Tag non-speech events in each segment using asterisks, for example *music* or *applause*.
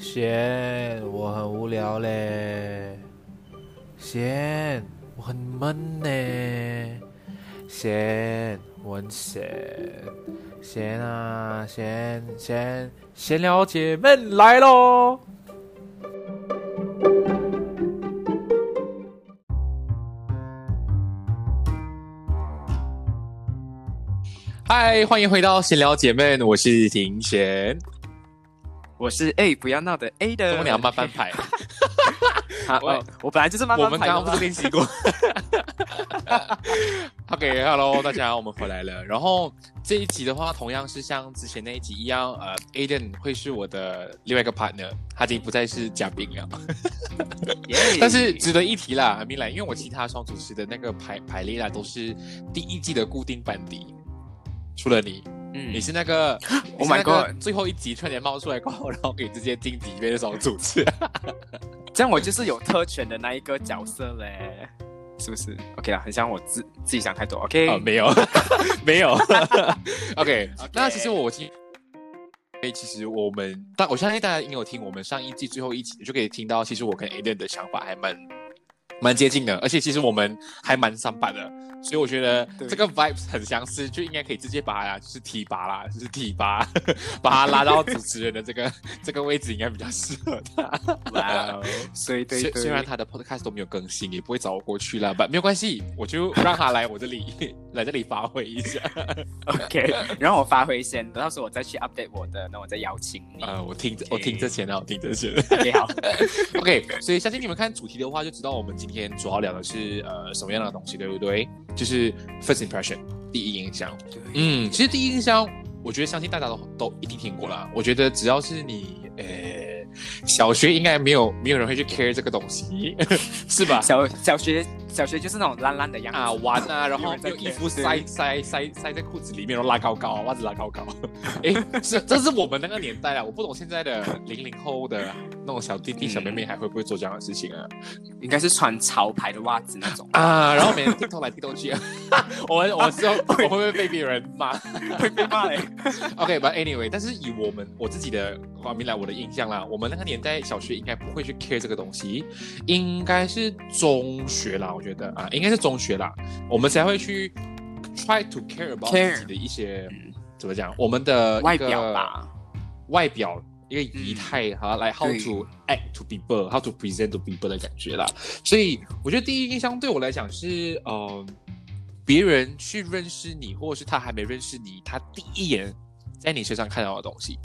贤，我很无聊嘞。贤，我很闷呢。贤，我很闲。贤啊，贤贤，闲聊姐妹来喽！嗨，欢迎回到闲聊姐妹，我是庭贤。我是 A，不要闹的 A 的。怎么你要慢翻牌？*laughs* 我我本来就是慢。我们刚刚不是练习过？*laughs* OK，Hello，大家，我们回来了。然后这一集的话，同样是像之前那一集一样，呃，Aden 会是我的另外一个 partner，他已经不再是嘉宾了。*laughs* 但是值得一提啦，阿明来，因为我其他双主持的那个排排列啦，都是第一季的固定班底，除了你。嗯，*laughs* 你是那个，Oh my God，最后一集突然冒出来过后，然后可以直接晋级那种主持，*laughs* 这样我就是有特权的那一个角色嘞，是不是？OK 啦，很像我自自己想太多，OK？哦，没有，*laughs* 没有，OK。那其实我今，哎，其实我们，但我相信大家应该有听我们上一季最后一集，就可以听到，其实我跟 Aden 的想法还蛮蛮接近的，而且其实我们还蛮三八的。所以我觉得这个 vibes 很相似，就应该可以直接把它就是提拔啦，就是提拔，*laughs* 把他拉到主持人的这个 *laughs* 这个位置，应该比较适合他。哇，所以对，虽然他的 podcast 都没有更新，也不会找我过去了，但没有关系，我就让他来我这里，*laughs* 来这里发挥一下。OK，然后我发挥先，到时候我再去 update 我的，那我再邀请你。呃，我听我听这些呢，我听这些。你好。OK，所以相信你们看主题的话，就知道我们今天主要聊的是呃什么样的东西，对不对？就是 first impression 第一印象，嗯，其实第一印象，我觉得相信大家都都一定听过了。我觉得只要是你，呃，小学应该没有没有人会去 care 这个东西，*laughs* 是吧？小小学。小学就是那种烂烂的样子啊，玩啊，*laughs* 然后用衣服塞塞塞塞在裤子里面，然后拉高高，袜子拉高高。*laughs* 哎，是，这是我们那个年代啊，我不懂现在的零零后的那种小弟弟小妹妹还会不会做这样的事情啊？应该是穿潮牌的袜子那种啊，然后每天低头来低头去。*laughs* 我我是我会不会被别人骂？会被骂嘞。OK，but anyway，但是以我们我自己的画面来我的印象啦，我们那个年代小学应该不会去 care 这个东西，应该是中学啦。我觉得啊，应该是中学啦，我们才会去 try to care about 自己的一些怎么讲，我们的外表吧，外表一个仪态哈，来 how to act to people，how to present to people 的感觉啦。所以我觉得第一印象对我来讲是，呃，别人去认识你，或者是他还没认识你，他第一眼在你身上看到的东西，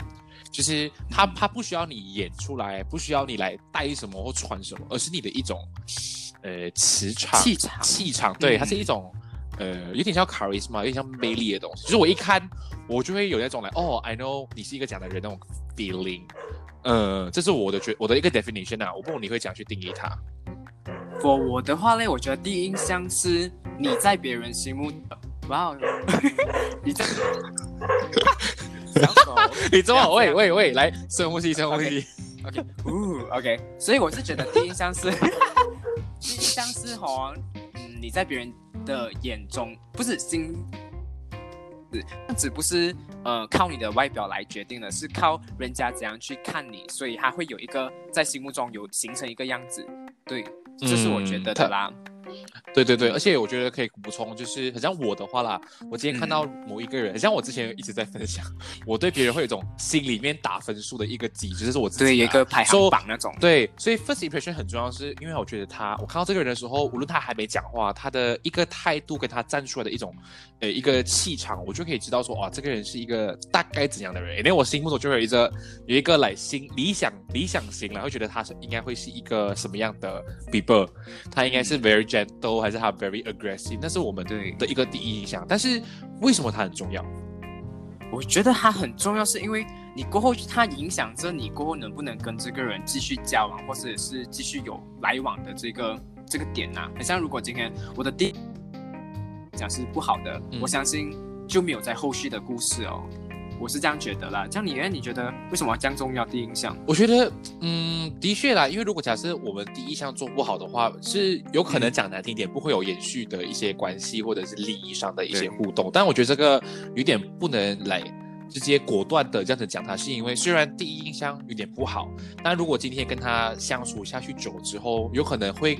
就是他他不需要你演出来，不需要你来带什么或穿什么，而是你的一种。呃，磁场、气场、气场，对，它是一种，呃，有点像 charisma，有点像魅力的东西。就是我一看，我就会有那种来，哦，I know 你是一个讲的人那种 feeling。呃，这是我的觉，我的一个 definition 啊。我不懂你会怎样去定义它。我我的话呢，我觉得第一印象是你在别人心目，哇，你在，*laughs* 你这么，喂喂喂，来深呼吸，深呼吸。OK，呜 OK，所以我是觉得第一印象是，第一印象是哦，嗯，你在别人的眼中不是心，是只不是呃靠你的外表来决定的，是靠人家怎样去看你，所以他会有一个在心目中有形成一个样子，对，这是我觉得的啦。对对对，而且我觉得可以补充，就是很像我的话啦，我今天看到某一个人，很像我之前一直在分享，我对别人会有一种心里面打分数的一个机制，就是我自己对一个排行榜那种。对，所以 first impression 很重要，是因为我觉得他，我看到这个人的时候，无论他还没讲话，他的一个态度跟他站出来的一种，呃，一个气场，我就可以知道说，哇，这个人是一个大概怎样的人。因为我心目中就有一个有一个来心理想理想型了，会觉得他是应该会是一个什么样的 people，他应该是 very gentle。还是他 very aggressive，那是我们的一个第一印象。但是为什么他很重要？我觉得他很重要，是因为你过后他影响着你过后能不能跟这个人继续交往，或者是继续有来往的这个这个点呐。很像如果今天我的第讲是不好的，我相信就没有在后续的故事哦。我是这样觉得啦，这样你呢？你觉得为什么这样重要？第一印象？我觉得，嗯，的确啦，因为如果假设我们第一印象做不好的话，是有可能讲难听点，不会有延续的一些关系，或者是利益上的一些互动。但我觉得这个有点不能来直接果断的这样子讲他，是因为虽然第一印象有点不好，但如果今天跟他相处下去久之后，有可能会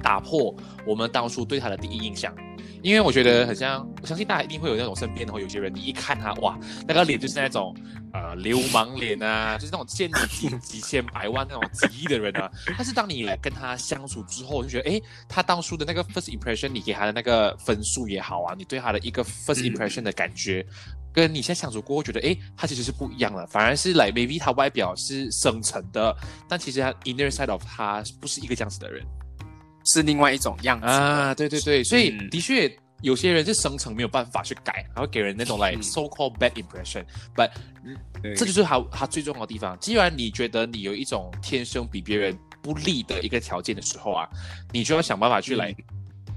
打破我们当初对他的第一印象。因为我觉得很像，我相信大家一定会有那种身边的话，有些人你一看他，哇，那个脸就是那种呃流氓脸啊，就是那种见你几几千百万那种几亿的人啊。*laughs* 但是当你跟他相处之后，就觉得，哎，他当初的那个 first impression，你给他的那个分数也好啊，你对他的一个 first impression 的感觉，跟你现在相处过后觉得，哎，他其实是不一样的，反而是来 maybe 他外表是深沉的，但其实他 inner side of 他不是一个这样子的人。是另外一种样子啊，对对对，所以的确有些人是生成没有办法去改，然后给人那种来 so called bad impression，but 这就是他他最重要的地方。既然你觉得你有一种天生比别人不利的一个条件的时候啊，你就要想办法去来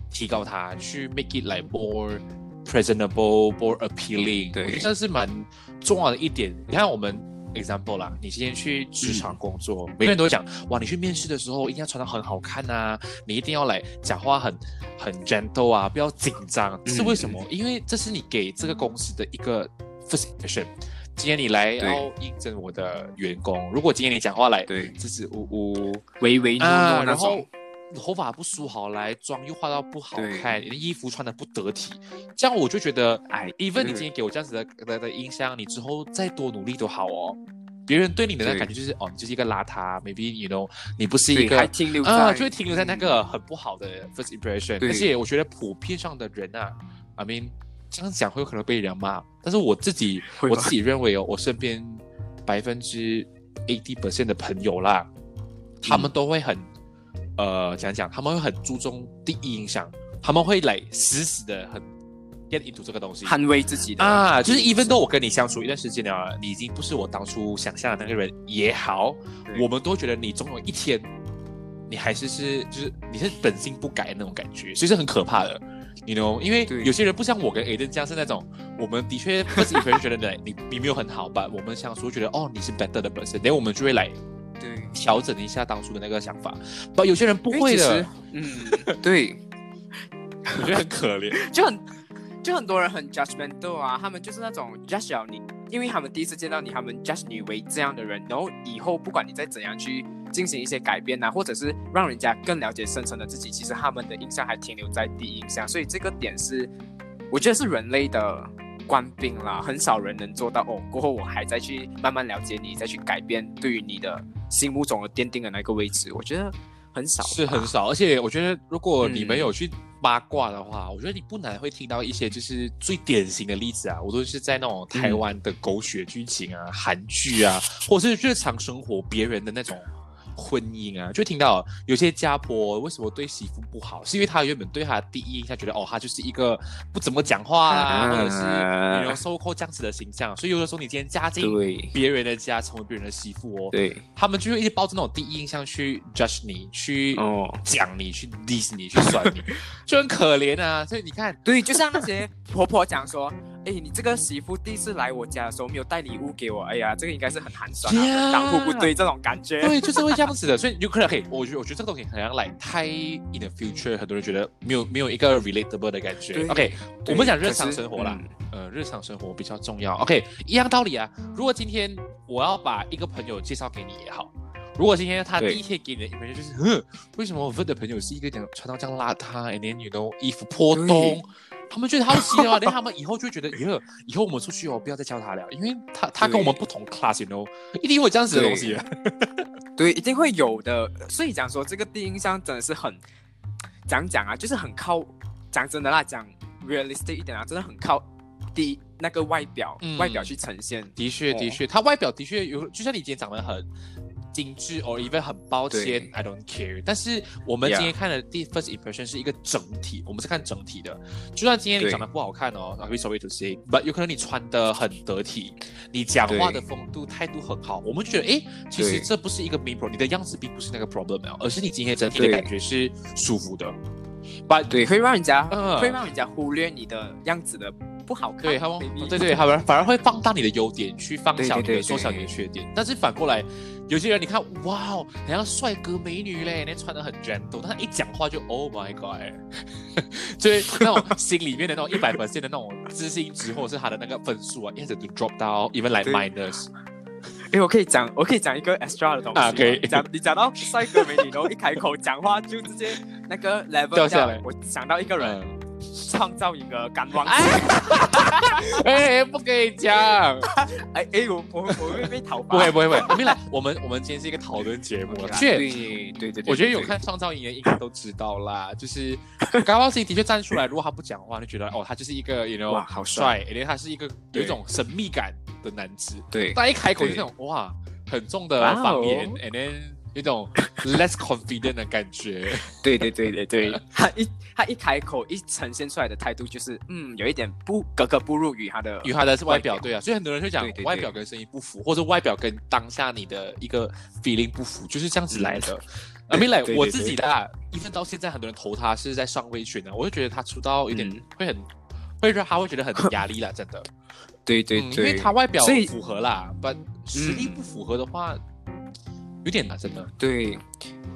提高它，去 make it like more presentable, more appealing。对，这是蛮重要的一点。你看我们。Example 啦，你今天去职场工作，每个人都讲，哇，你去面试的时候一定要穿得很好看啊，你一定要来讲话很很 gentle 啊，不要紧张。是为什么？因为这是你给这个公司的一个 first impression。今天你来要应征我的员工，如果今天你讲话来，对，支支吾吾、唯唯诺诺然后。头发不梳好，来妆又化到不好看，你的衣服穿的不得体，这样我就觉得，哎，even 你今天给我这样子的的的印象，你之后再多努力都好哦。别人对你的那感觉就是，哦，你就是一个邋遢，maybe you know，你不是一个，还停留啊，就会停留在那个很不好的 first impression。而且我觉得普遍上的人啊，I mean，这样讲会有可能被人骂，但是我自己我自己认为哦，我身边百分之 eighty percent 的朋友啦，他们都会很。呃，讲讲，他们会很注重第一印象，他们会来死死的很 get into 这个东西，捍卫自己的啊，就是 even though 我跟你相处一段时间了，你已经不是我当初想象的那个人也好，我们都觉得你总有一天，你还是是就是你是本性不改那种感觉，所以是很可怕的，you know，因为有些人不像我跟 Aden 这样是那种，我们的确不是 *laughs* 一个人觉得你你没有很好吧，我们相处觉得哦你是 better 的本身，然后我们就会来。调整一下当初的那个想法，不，有些人不会的，嗯，对，*laughs* 我觉得很可怜，就很，就很多人很 judgmental 啊，他们就是那种 judge 你，因为他们第一次见到你，他们 judge 你为这样的人，然后以后不管你再怎样去进行一些改变呐，或者是让人家更了解深层的自己，其实他们的印象还停留在第一印象，所以这个点是，我觉得是人类的。官兵啦，很少人能做到哦。过后我还再去慢慢了解你，再去改变对于你的心目中的奠定的那个位置，我觉得很少，是很少。而且我觉得，如果你没有去八卦的话，我觉得你不难会听到一些就是最典型的例子啊。我都是在那种台湾的狗血剧情啊、韩剧啊，或者是日常生活别人的那种。婚姻啊，就听到有些家婆为什么对媳妇不好，是因为她原本对她的第一印象觉得哦，她就是一个不怎么讲话啊，或者是有收扣这样子的形象，所以有的时候你今天嫁进别人的家，成为别人的媳妇哦，对，他们就会一直抱着那种第一印象去 judge 你，去讲你，去 diss 你，去酸你，*laughs* 就很可怜啊。所以你看，对，就像那些婆婆讲说。哎，你这个媳妇第一次来我家的时候没有带礼物给我，哎呀，这个应该是很寒酸 Yeah 啊，当户不对这种感觉。对，就是会这样子的，*laughs* 所以有可能可以，我觉得我觉得这个东西好像来太 in the future，很多人觉得没有没有一个 relatable 的感觉。OK，我们讲日常生活啦，嗯呃，日常生活比较重要。OK，一样道理啊。如果今天我要把一个朋友介绍给你也好，如果今天他第一天给你的 impression 就是，哼，为什么我问的朋友是一个讲穿到这样邋遢，and then you know 衣服破洞对，他们觉得好奇的话，*laughs* 那他们以后就会觉得，以后，以后我们出去哦，不要再叫他了，因为他他跟我们不同 class，you know，一定会有这样子的东西。的。对，一定会有的。所以讲说这个第一印象真的是很，讲讲啊，就是很靠，讲真的啦，讲 realistic 一点啊，真的很靠第一那个外表，嗯。外表去呈现。的确，哦。的确，他外表的确有，就像你今天长得很精致，or even 很抱歉，I don't care。但是我们今天看的第 first impression 是一个整体，我们是看整体的。就算今天你长得不好看哦，I'm sorry to say，but 有可能你穿的很得体，你讲话的风度、态度很好，我们觉得，诶，其实这不是一个 main problem，你的样子并不是那个 problem 哦而是你今天整体的感觉是舒服的。But 对，会让人家、嗯会让人家忽略你的样子的不好看。对，他们对对，反而反而会放大你的优点，去放小你的，缩小你的缺点。但是反过来，有些人你看，哇哦，好像帅哥美女嘞，那穿的很 gentle，但他一讲话就 Oh my God，*laughs* 就是那种 *laughs* 心里面的那种一百分线的那种自信值，或者是他的那个分数啊，一下子就 drop 到 even like minus。哎，我可以讲，我可以讲一个 extra 的东西。啊可以你讲你讲到帅哥美女，然后一开口讲话就直接那个 level 掉下来我想到一个人，嗯，创造一个感忘 *laughs* *laughs* 哎。哎，不可以讲，哎哎，我我我会被讨伐。不会不会不会，*laughs* 我们来，我们我们今天是一个讨论节目，确对对对对，我觉得有看创造营的应该都知道啦，就是高高 C 的确站出来，如果他不讲话，就觉得哦，他就是一个 you know 哇好帅。帅，而且他是一个有一种神秘感的男子。对。他一开口就对。那种哇，很重的方言，and then 有一种 less confident 的感觉。对对对对对，*laughs* 他一他一开口一呈现出来的态度就是嗯，有一点不格格不入于他的与他的外表，外表。对啊，所以很多人会讲对对对。外表跟声音不符，或者外表跟当下你的一个 feeling 不符，就是这样子来的。阿 mean like 对对我自己的啊，一分到现在很多人投他是在上位圈的，我就觉得他出道有点嗯。会很会让他会觉得很压力啦，真的。对对嗯，因为，他外表符合啦，但实力不符合的话，有点难，真的。对，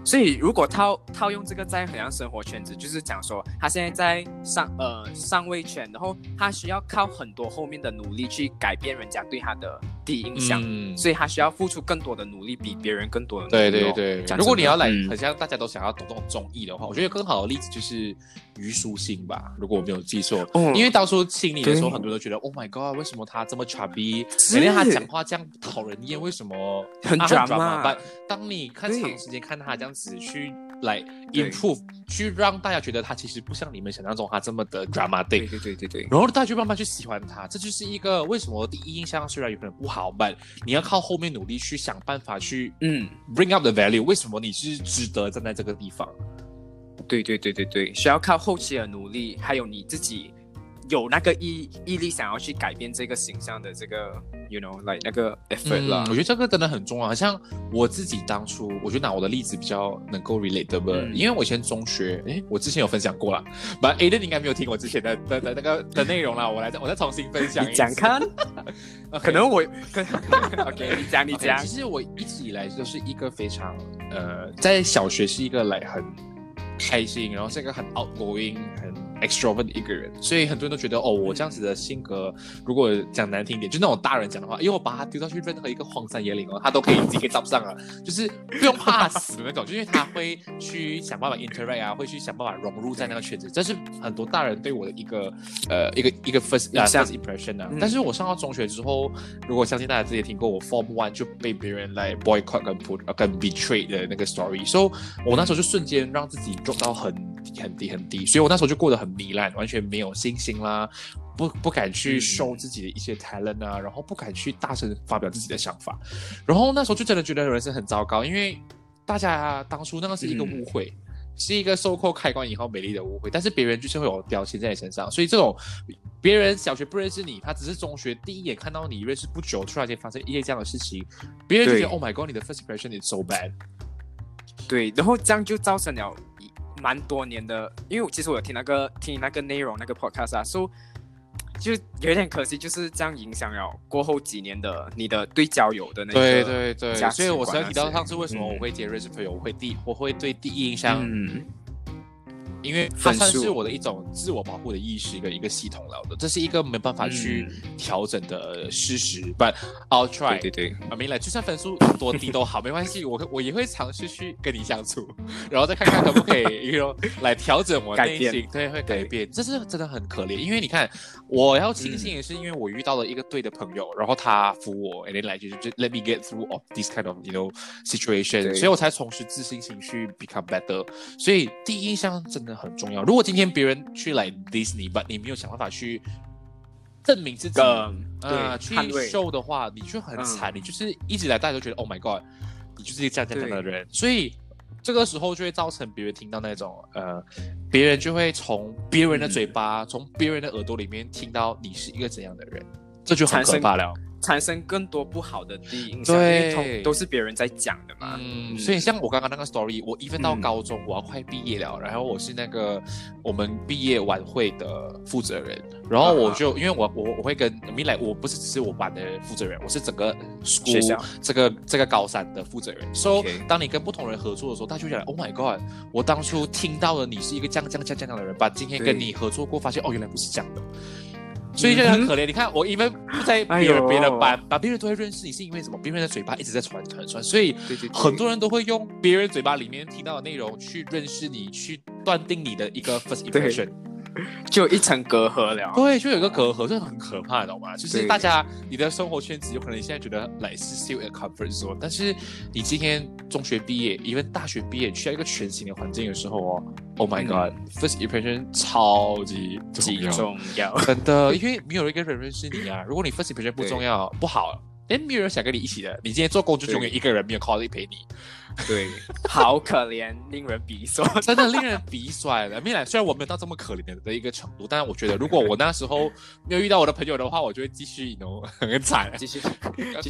所以如果套套用这个在衡量生活圈子，就是讲说他现在在上呃上位圈，然后他需要靠很多后面的努力去改变人家对他的第一印象，嗯，所以他需要付出更多的努力，比别人更多的努力对。对对，如果你要来，很像大家都想要懂这种综艺的话，我觉得更好的例子就是虞书欣吧，如果我没有记错。哦。因为当初亲你的时候，很多人都觉得，Oh my God，为什么他这么 chubby？是而且他讲话这样讨人厌，为什么？很啊 drama but 当你看长时间看他这样子去来 improve，去让大家觉得他其实不像你们想象中他这么的 dramatic。对对对对，然后大家就慢慢去喜欢他，这就是一个为什么第一印象虽然有可能不好，but 你要靠后面努力去想办法去嗯，bring up the value，为什么你是值得站在这个地方？对对对对对，需要靠后期的努力，还有你自己有那个毅毅力想要去改变这个形象的这个，you know like 那个 effort 啦我。觉得这个真的很重要。好像我自己当初，我就拿我的例子比较能够 relatable，、嗯因为我以前中学，诶，我之前有分享过啦，but Aiden 应该没有听我之前的的的那个 *laughs* 的内容啦，我来再我再重新分享一讲看 *laughs* 可能我可 *laughs* OK，你讲你讲其，实我一直以来就是一个非常呃，在小学是一个来很开心，然后是一个很 outgoing、很 extrovert 的一个人，所以很多人都觉得哦，我这样子的性格，如果讲难听一点，就那种大人讲的话，因为我把他丢到去任何一个荒山野岭哦，他都可以自己给找上了，就是不用怕死的那种，就因为他会去想办法 interact 啊，会去想办法融入在那个圈子，这是很多大人对我的一个呃一个一个 first first impression 啊。嗯。但是我上到中学之后，如果相信大家之前听过，我 Form One 就被别人来 boycott 跟 put 呃跟 betray 的那个 story，所以我那时候就瞬间让自己 drop 到很低很低很低，所以我那时候就过得很糜烂，完全没有信心啦，不不敢去嗯 show 自己的一些 talent 啊，然后不敢去大声发表自己的想法，然后那时候就真的觉得人生很糟糕，因为大家当初那个是一个嗯误会。是一个收购开关以后美丽的误会，但是别人就是会有标签在你身上，所以这种别人小学不认识你，他只是中学第一眼看到你认识不久，突然间发生一些这样的事情，别人就觉得 Oh my God，你的 first impression is so bad。对，然后这样就造成了一蛮多年的，因为其实我有听那个听那个内容那个 podcast 啊，so 就有点可惜，就是这样影响了过后几年的你的对交友的那个对对对，所以我才提到上次为什么嗯我会接认识朋友，我会第我会对第一印象，嗯，因为它算是我的一种自我保护的意识跟一个系统了的，这是一个没办法去调整的事实。But I'll try，对对对，I mean，like, 就算分数多低都好，*laughs* 没关系，我我也会尝试去跟你相处，然后再看看可不可以，you know，来调整我内心，对，会改变。这是真的很可怜，因为你看，我要庆幸也是因为我遇到了一个对的朋友，然后他扶我，and then 来就是就 let me get through of this kind of you know situation，所以我才重拾自信心去 become better。所以第一印象真的很重要。如果今天别人去来 Disney，but 你没有想办法去证明自己。嗯，呃，对，去，show 的话，你就很惨，你就是一直来大家都觉得 Oh my God，你就是一个这样这样的人，所以这个时候就会造成别人听到那种呃，别人就会从别人的嘴巴，从别人的耳朵里面听到你是一个怎样的人，这就很可怕了。产生更多不好的第一印象，因对为都是别人在讲的嘛。嗯，所以像我刚刚那个 story，我 even 到嗯。高中，我要快毕业了，然后我是那个我们毕业晚会的负责人，然后我就、因为我我我会跟米莱，我不是只是我班的负责人，我是整个学校。school 这个这个高三的负责人。So 当你跟不同人合作的时候，他就会讲，Oh my God，我当初听到了你是一个这样这样这样这样的人，把今天跟你合作过，发现哦原来不是这样的。所以就很可怜。你看，我因为不在别人哎别的班，把别人都会认识你，是因为什么？别人的嘴巴一直在传传传，所以很多人都会用别人嘴巴里面听到的内容去认识你，去断定你的一个 first impression。*laughs* 就有一层隔阂了。对，就有一个隔阂，这很可怕，你懂吗？就是大家你的生活圈子有可能你现在觉得来是 still a comfort zone，但是你今天中学毕业，因为大学毕业需要一个全新的环境的时候哦，Oh my 嗯 God，first impression 超级极重要。真的，*laughs* 因为没有一个人认识你啊。如果你 first impression 不重要，不好，哎没有人想跟你一起的。你今天做工就对永远一个人，没有 colleague 陪你，对，*laughs* 好可怜，令人鼻酸。*laughs* 真的令人鼻酸的。没来，虽然我没有到这么可怜的的一个程度，但是我觉得如果我那时候没有遇到我的朋友的话，我就会继续，you know，*laughs* 很惨。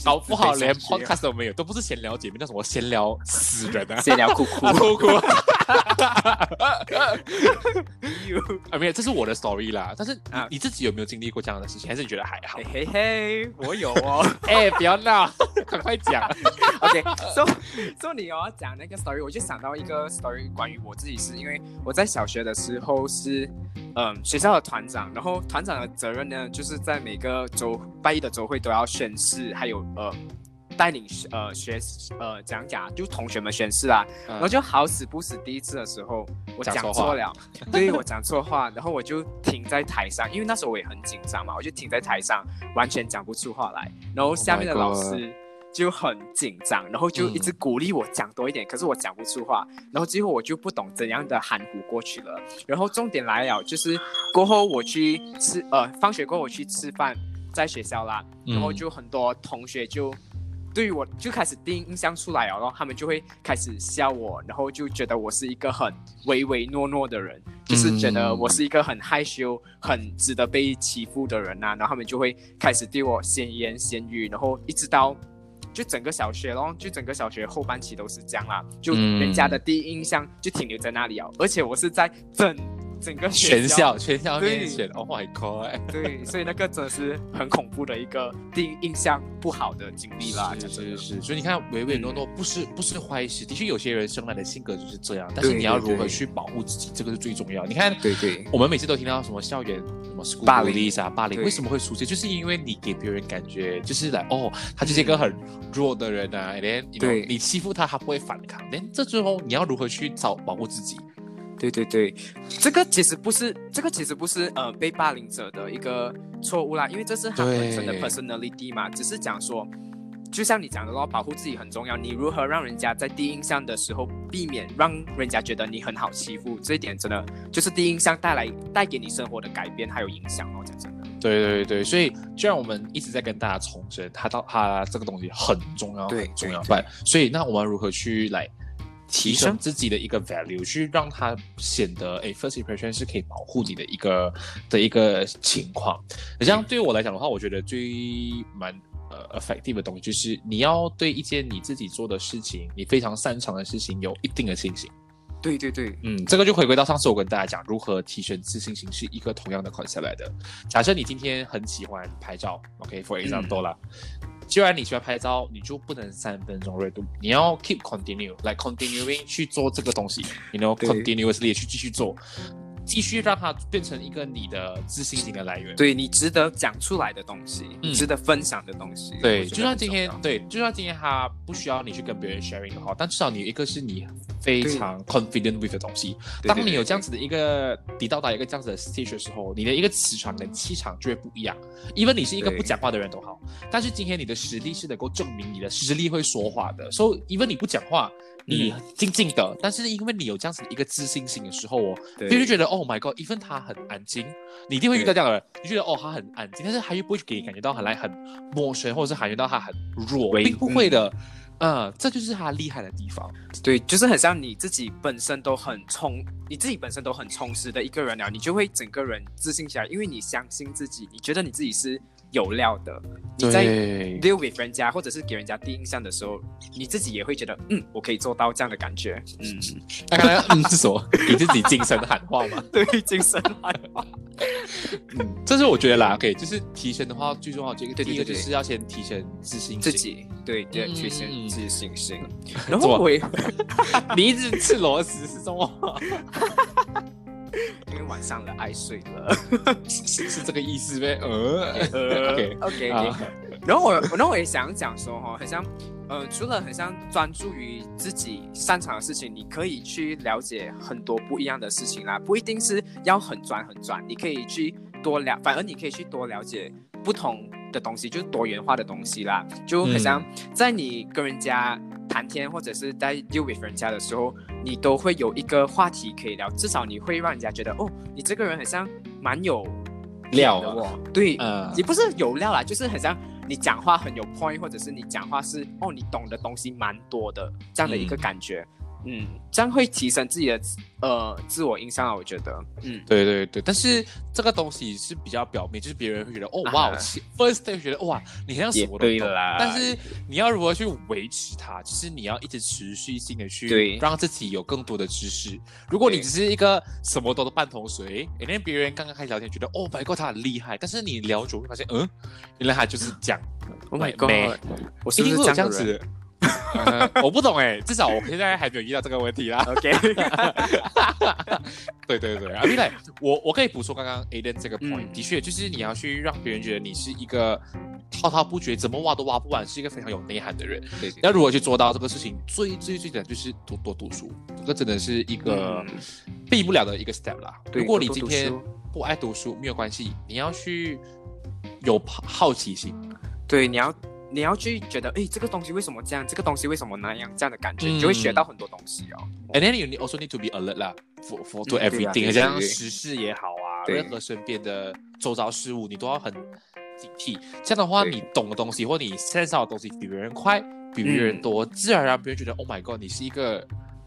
搞不好连 podcast 都没有，都不是闲聊姐妹，那什么闲聊死人啊，闲聊哭哭啊。哭啊，没有，这是我的 story 啦。但是你啊你自己有没有经历过这样的事情，还是你觉得还好嘿？嘿嘿，我有哦。哎，不要闹，赶快讲。OK，so so 你要讲那个 story，我就想到一个 story，关于我自己是因为我在小学的时候是嗯学校的团长，然后团长的责任呢，就是在每个周拜一的周会都要宣誓，还有呃。带领呃学呃讲讲，就同学们宣誓啊，然后就好死不死第一次的时候我讲讲错了。对我讲错话，然后我就停在台上，因为那时候我也很紧张嘛，我就停在台上，完全讲不出话来，然后 Oh 下面的老师就很紧张，然后就一直鼓励我讲多一点，可是我讲不出话，然后最后我就不懂怎样的含糊过去了。然后重点来了，就是过后我去吃呃，放学过后我去吃饭，在学校啦，然后嗯就很多同学就。对于我就开始第一印象出来了，然后他们就会开始笑我，然后就觉得我是一个很唯唯诺诺的人，就是觉得我是一个很害羞、很值得被欺负的人呐、然后他们就会开始对我闲言闲语，然后一直到就整个小学咯，就整个小学后半期都是这样啦，就嗯。人家的第一印象就停留在那里哦，而且我是在整整个全校。校全校对面前，Oh my God！对，所以那个真的是很恐怖的一个第一印象不好的经历啦，是讲真的。是是，所以你看唯唯诺诺不是不是坏事，的确有些人生来的性格就是这样，但是你要如何去保护自己，这个是最重要。你看，对对。我们每次都听到什么校园什么 school 霸凌。啊，霸凌为什么会出现？就是因为你给别人感觉就是来哦，他就是一个很弱的人啊 know, 对。你欺负他，他不会反抗。连这之后你要如何去找保护自己？对对对，这个其实不是，这个其实不是呃被霸凌者的一个错误啦，因为这是他本身的 personality 嘛，只是讲说，就像你讲的咯，保护自己很重要，你如何让人家在第一印象的时候避免让人家觉得你很好欺负，这一点真的就是第一印象带来带给你生活的改变还有影响哦，讲真的。对对对，所以就让我们一直在跟大家重申，他到它这个东西很重要，很重要。对，所以那我们如何去来提提升升自己的一个 value，去让它显得诶 first impression 是可以保护你的一个的一个情况。这样对于我来讲的话，我觉得最蛮呃 effective 的东西就是你要对一件你自己做的事情，你非常擅长的事情有一定的信心。对对对，嗯，这个就回归到上次我跟大家讲如何提升自信心，是一个同样的 concept 来的。假设你今天很喜欢拍照，OK，for、example 啦，既然你喜欢拍照，你就不能三分钟热度，你要 keep continue，like continuing 去做这个东西，you know continuously 去继续做，继续让它变成一个你的自信心的来源。对你值得讲出来的东西，嗯值得分享的东西。对，就算今天对，就算今天他不需要你去跟别人 sharing 的话，但至少你有一个是你非常 confident with 的东西。当你有这样子的一个，你到达一个这样子的 stage 的时候，你的一个磁场跟气场就会不一样。因为你是一个不讲话的人都好，但是今天你的实力是能够证明你的实力会说话的。所以，因为你不讲话，你嗯。静静的，但是因为你有这样子一个自信心的时候哦，对。别人就觉得 Oh my God，even 他很安静，你一定会遇到这样的人，你觉得哦他很安静，但是他又不会给你感觉到很来很陌生，或者是感觉到他很弱，并不会的。嗯，这就是他厉害的地方。对，就是很像你自己本身都很充，你自己本身都很充实的一个人了，你就会整个人自信起来，因为你相信自己，你觉得你自己是有料的。你在对 deal with 人家或者是给人家第一印象的时候，你自己也会觉得，嗯，我可以做到这样的感觉。嗯，那刚刚嗯 *laughs* 是什么？你自己精神喊话吗？*laughs* 对，精神喊话。嗯，这是我觉得啦。OK，就是提升的话，最重要第一个就是要先提升自信。自己对对嗯提升自信心，*laughs* 然后我也你一直吃螺丝是什么？因为晚上了爱睡了。*laughs* 是是这个意思呗？呃，OK OK 啊 OK，然后我，然后我也想讲说哈，很像，呃，除了很像专注于自己擅长的事情，你可以去了解很多不一样的事情啦，不一定是要很专很专，你可以去多了，反而你可以去多了解不同的东西，就是多元化的东西啦，就很像在你跟人家谈天或者是在 deal with 人家的时候，你都会有一个话题可以聊，至少你会让人家觉得哦，你这个人很像蛮有料的哦，对，呃也不是有料啦，就是很像你讲话很有 point，或者是你讲话是哦，你懂的东西蛮多的这样的一个感觉。嗯这样会提升自己的呃自我印象啊，我觉得。嗯，对对对，但是这个东西是比较表面，就是别人会觉得哦啊。哇其，first day 觉得哇，你好像什么都懂，啦。但是你要如何去维持它，就是你要一直持续性的去对。让自己有更多的知识。如果你只是一个什么都是半桶水，诶那别人刚刚开始聊天觉得哦，my god，他很厉害，但是你聊久会发现，嗯，原来他就是这样。Oh my god，我是不一定会有这样是这样子的。呃我不懂哎，至少我现在还没有遇到这个问题啦。？OK，对对 *laughs* 对，阿米来，我我可以补充刚刚 Aden 这个 point，、嗯的确就是你要去让别人觉得你是一个滔滔不绝，怎么挖都挖不完，是一个非常有内涵的人。对对要如何去做到这个事情，最最最简单就是多多读书，这个真的是一个嗯避不了的一个 step 啦。如果你今天不爱读书没有关系，你要去有好好奇心，对，你要你要去觉得，哎，这个东西为什么这样？这个东西为什么那样？这样的感觉，嗯你就会学到很多东西哦。And then you also need to be alert 啦，for for to everything，像时事也好啊，任何身边的周遭事物，你都要很警惕。这样的话，你懂的东西或你 sense 到的东西比别人快，比别人嗯多，自然而然别人觉得 Oh my God，你是一个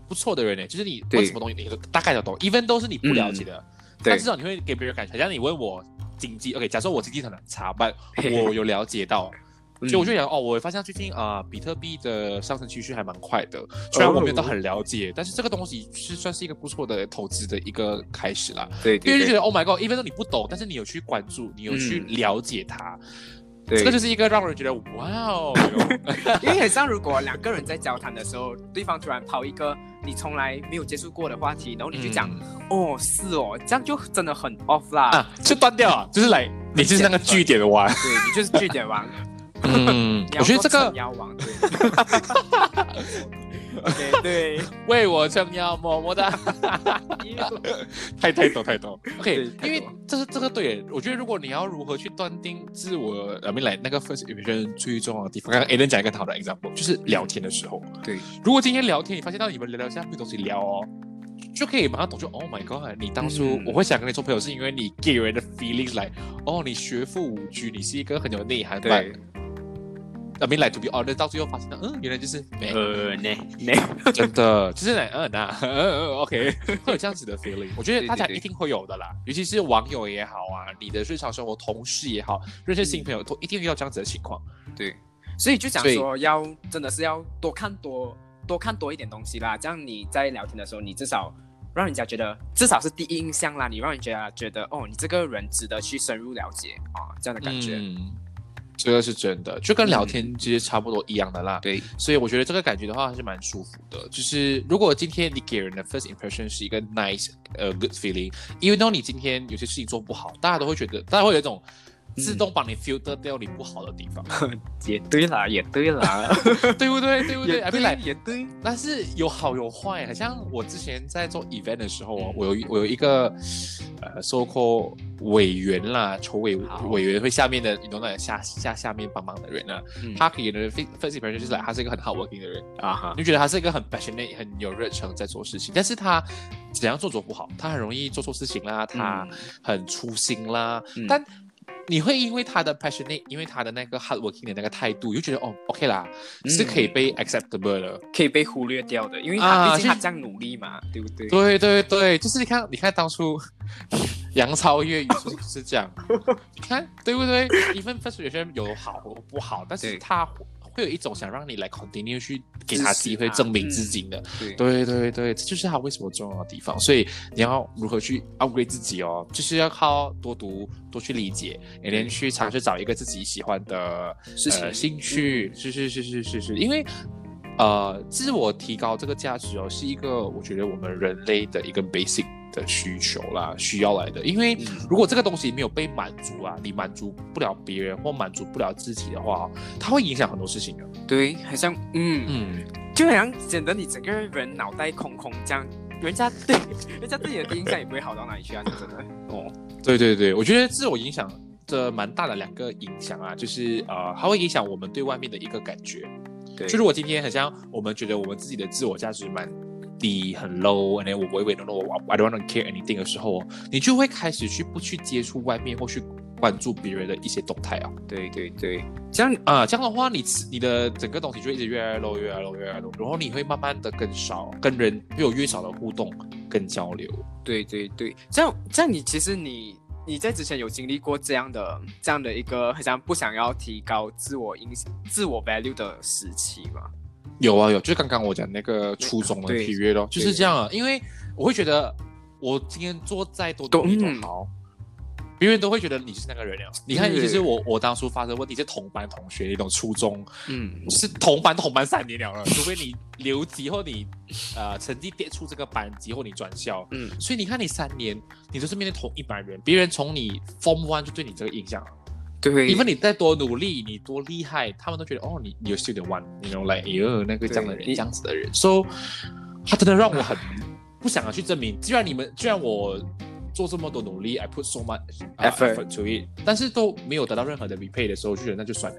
不错的人呢。就是你对问什么东西，你都大概都懂，even 都是你不了解的，但至少你会给别人感觉，像你问我经济，OK，假设我经济可能差，但 *laughs* 我有了解到。嗯所以我就想，哦，我发现最近啊、比特币的上升趋势还蛮快的。虽然我没有到很了解，但是这个东西是算是一个不错的投资的一个开始啦。对对对因为就觉得，Oh my God，even though 你不懂，但是你有去关注，你有去嗯了解它，对，这个就是一个让人觉得哇哦，*laughs* 因为很像，如果两个人在交谈的时候，对方突然抛一个你从来没有接触过的话题，然后你就讲、嗯哦是哦，这样就真的很 off 啦。啊，就断掉啊，就是来，你就是那个据点王。对你就是据点王，*laughs* 嗯我觉得这个对。*laughs* OK，对，为我撑腰，么么哒。太太多太多。OK，多因为这是这个对，我觉得如果你要如何去断定自我，I mean 来那个 first impression 最重要的地方，刚刚 Alan 讲一个很好的 example，就是聊天的时候，对，如果今天聊天，你发现到你们聊聊下没有东西聊哦。就可以马上懂，就 Oh my God！你当初嗯我会想跟你做朋友，是因为你给人的 feelings 来，哦，你学富五车，你是一个很有内涵的对。I mean like to be honest，到最后发现到，嗯，原来就是没呃，呢呢，真的就是来嗯那嗯嗯 OK *laughs* 会有这样子的 feeling，我觉得大家一定会有的啦，尤其是网友也好啊，你的日常生活同事也好，认识新朋友都一定遇到这样子的情况。对，所以就讲说要真的是要多看多多看多一点东西啦，这样你在聊天的时候，你至少让人家觉得至少是第一印象啦，你让人家觉得哦，你这个人值得去深入了解啊，这样的感觉。嗯，这个是真的，就跟聊天其实差不多一样的啦。对，所以我觉得这个感觉的话还是蛮舒服的。就是如果今天你给人的 first impression 是一个 nice 呃 good feeling，因为当你今天有些事情做不好，大家都会觉得，大家会有一种自动帮你 filter 掉你不好的地方，*laughs* 也对啦，也对啦，*laughs* 对不对？对不对？也 I mean like 也对，但是有好有坏，好像我之前在做 event 的时候哦，我有一我有一个呃，so called 委员啦，筹委委员会下面的，你懂那下下下面帮忙的人啊，嗯。他给人的 first impression 就是来他是一个很 hardworking 的人，啊哈。你，就觉得他是一个很 passionate、很有热忱在做事情，但是他怎样做做不好，他很容易做错事情啦，他很粗心啦，嗯。但。你会因为他的 passionate，因为他的那个 hardworking 的那个态度，就觉得哦，OK 啦，嗯是可以被 acceptable 的。可以被忽略掉的，因为他毕竟他这样努力嘛，对不对？对对对，就是你看，你看当初 *laughs* 杨超越也是是这样，你看对不对？一份 first 有些人有好有不好，但是他会。有一种想让你来 continue 去给他机会证明自己的。对。对对对，这就是他为什么重要的地方。所以你要如何去 upgrade 自己哦，就是要靠多读、多去理解，每天去尝试找一个自己喜欢的事情。呃、兴趣。是是是是是是，因为呃，自我提高这个价值哦，是一个我觉得我们人类的一个 basic 的需求啦，需要来的。因为嗯如果这个东西没有被满足啊，你满足不了别人或满足不了自己的话哦，它会影响很多事情的。对，好像嗯，嗯，就好像显得你整个人脑袋空空这样，人家对人家对你的第一印象也不会好到哪里去啊，说真的。*laughs* 哦，对对对，我觉得自我影响这蛮大的两个影响啊，就是呃，它会影响我们对外面的一个感觉。对就如果今天很像我们觉得我们自己的自我价值蛮低、很 low，and then 我唯唯诺诺，我 I don't want to care anything 的时候，你就会开始去不去接触外面或去关注别人的一些动态啊。对对对，这样啊、这样的话，你你的整个东西就一直越来越 low，越来越 low，越来越 low，然后你会慢慢的更少跟人会有越少的互动跟交流。对对对，这样这样你其实你你在之前有经历过这样的这样的一个好像不想要提高自我影自我 value 的时期吗？有啊有，就是刚刚我讲那个初中的对 period 咯，就是这样啊。因为我会觉得，我今天做再多都努力都嗯好，别人都会觉得你是那个人了。你看，对其实我我当初发生问题是同班同学，那种初中嗯，是同班同班三年了了，除非你留级或你呃成绩跌出这个班级或你转校，嗯所以你看你三年你都是面对同一班人，别人从你 form one 就对你这个印象了。对，因为你再多努力，你多厉害，他们都觉得哦，你你有 student one，你 know like 哎呦那个这样的人，这样子的人，so 他真的让我很不想要去证明。既然你们，既然我做这么多努力，I put so much、Effort effort to it，但是都没有得到任何的 repay 的时候，就觉得那就算了，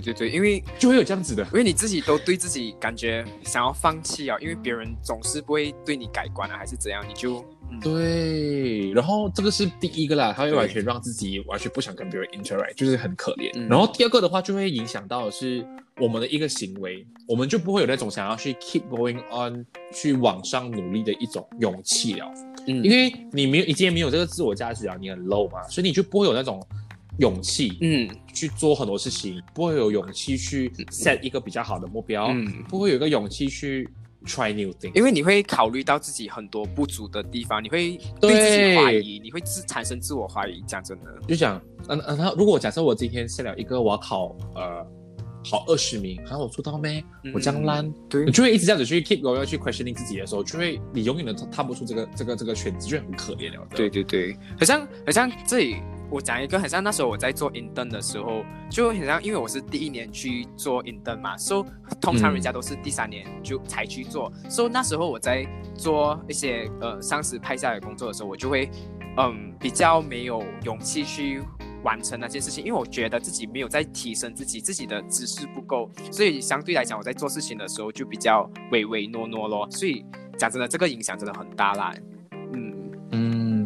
对对对，因为就会有这样子的。因为你自己都对自己感觉想要放弃啊，因为别人总是不会对你改观啊，还是怎样，你就嗯对，然后这个是第一个啦，他会完全让自己完全不想跟别人 interact，就是很可怜。嗯然后第二个的话，就会影响到的是我们的一个行为，我们就不会有那种想要去 keep going on 去往上努力的一种勇气了，嗯因为你没有，你今天没有这个自我价值啊，你很 low 嘛，所以你就不会有那种勇气嗯。去做很多事情，不会有勇气去 set 一个比较好的目标，嗯，不会有一个勇气去 try new things。因为你会考虑到自己很多不足的地方，你会对。自己怀疑，你会自产生自我怀疑，讲真的，就讲，嗯嗯，然后如果假设我今天 set 了一个我要考呃考二十名，然后我做到没？我这样烂，对。你就会一直这样子去 keep going 去 questioning 自己的时候，就会你永远都踏不出这个这个这个圈子，就很可怜了。对对对，好像好像这里我讲一个，很像那时候我在做 intern 的时候，就很像，因为我是第一年去做 intern 嘛，so 通常人家都是第三年就才去做、so 那时候我在做一些呃上司派下来的工作的时候，我就会嗯比较没有勇气去。完成那件事情，因为我觉得自己没有在提升自己，自己的知识不够，所以相对来讲，我在做事情的时候就比较唯唯诺诺咯。所以讲真的，这个影响真的很大啦。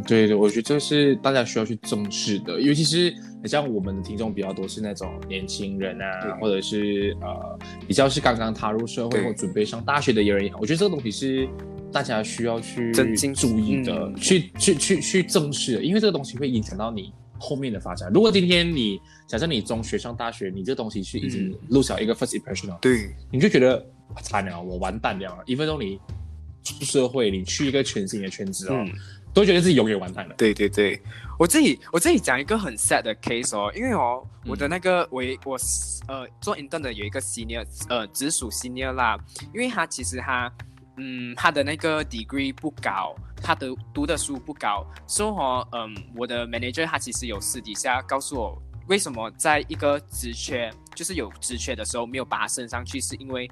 对对，我觉得这是大家需要去重视的，尤其是很像我们的听众比较多是那种年轻人啊，或者是呃比较是刚刚踏入社会或准备上大学的人也好，我觉得这个东西是大家需要去注意的，嗯去去去去正视的，因为这个东西会影响到你后面的发展。如果今天你假设你中学上大学，你这东西是已经嗯录下一个 first impression 了，对，你就觉得惨了，我完蛋了。一分钟你出社会，你去一个全新的圈子哦，嗯都觉得自己永远完蛋了。对对对，我自己我自己讲一个很 sad 的 case 哦，因为哦，嗯我的那个我我呃做 intern 的有一个 senior 呃直属 senior 啦，因为他其实他嗯他的那个 degree 不高，他的读的书不高，所以哦嗯我的 manager 他其实有私底下告诉我，为什么在一个职缺就是有职缺的时候没有把他升上去，是因为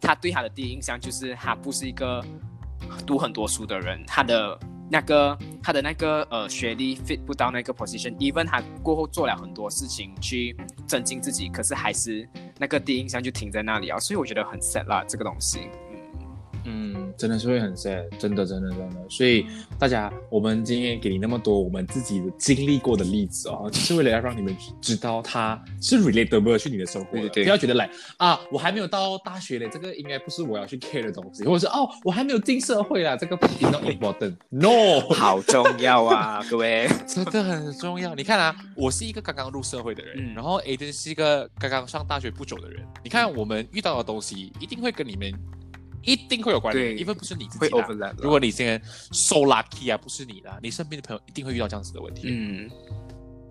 他对他的第一印象就是他不是一个读很多书的人，他的那个他的那个呃学历 fit 不到那个 position，even 他过后做了很多事情去增进自己，可是还是那个第一印象就停在那里啊，所以我觉得很 sad 啦，这个东西。嗯，真的是会很 sad，真的，真的，真的。所以大家，我们今天给你那么多我们自己的经历过的例子哦，就是为了要让你们知道它是 relatable 去你的生活的，对对对不要觉得来啊，我还没有到大学嘞，这个应该不是我要去 care 的东西，或者是哦，我还没有进社会啦，这个 is not important，no。*laughs* 好重要啊，*laughs* 各位。真的很重要。你看啊，我是一个刚刚入社会的人，嗯然后 Aden 是一个刚刚上大学不久的人。你看，我们遇到的东西一定会跟你们一定会有关联，对因为不是你自己的如果你今天 so lucky 啊，不是你的啊，你身边的朋友一定会遇到这样子的问题。嗯，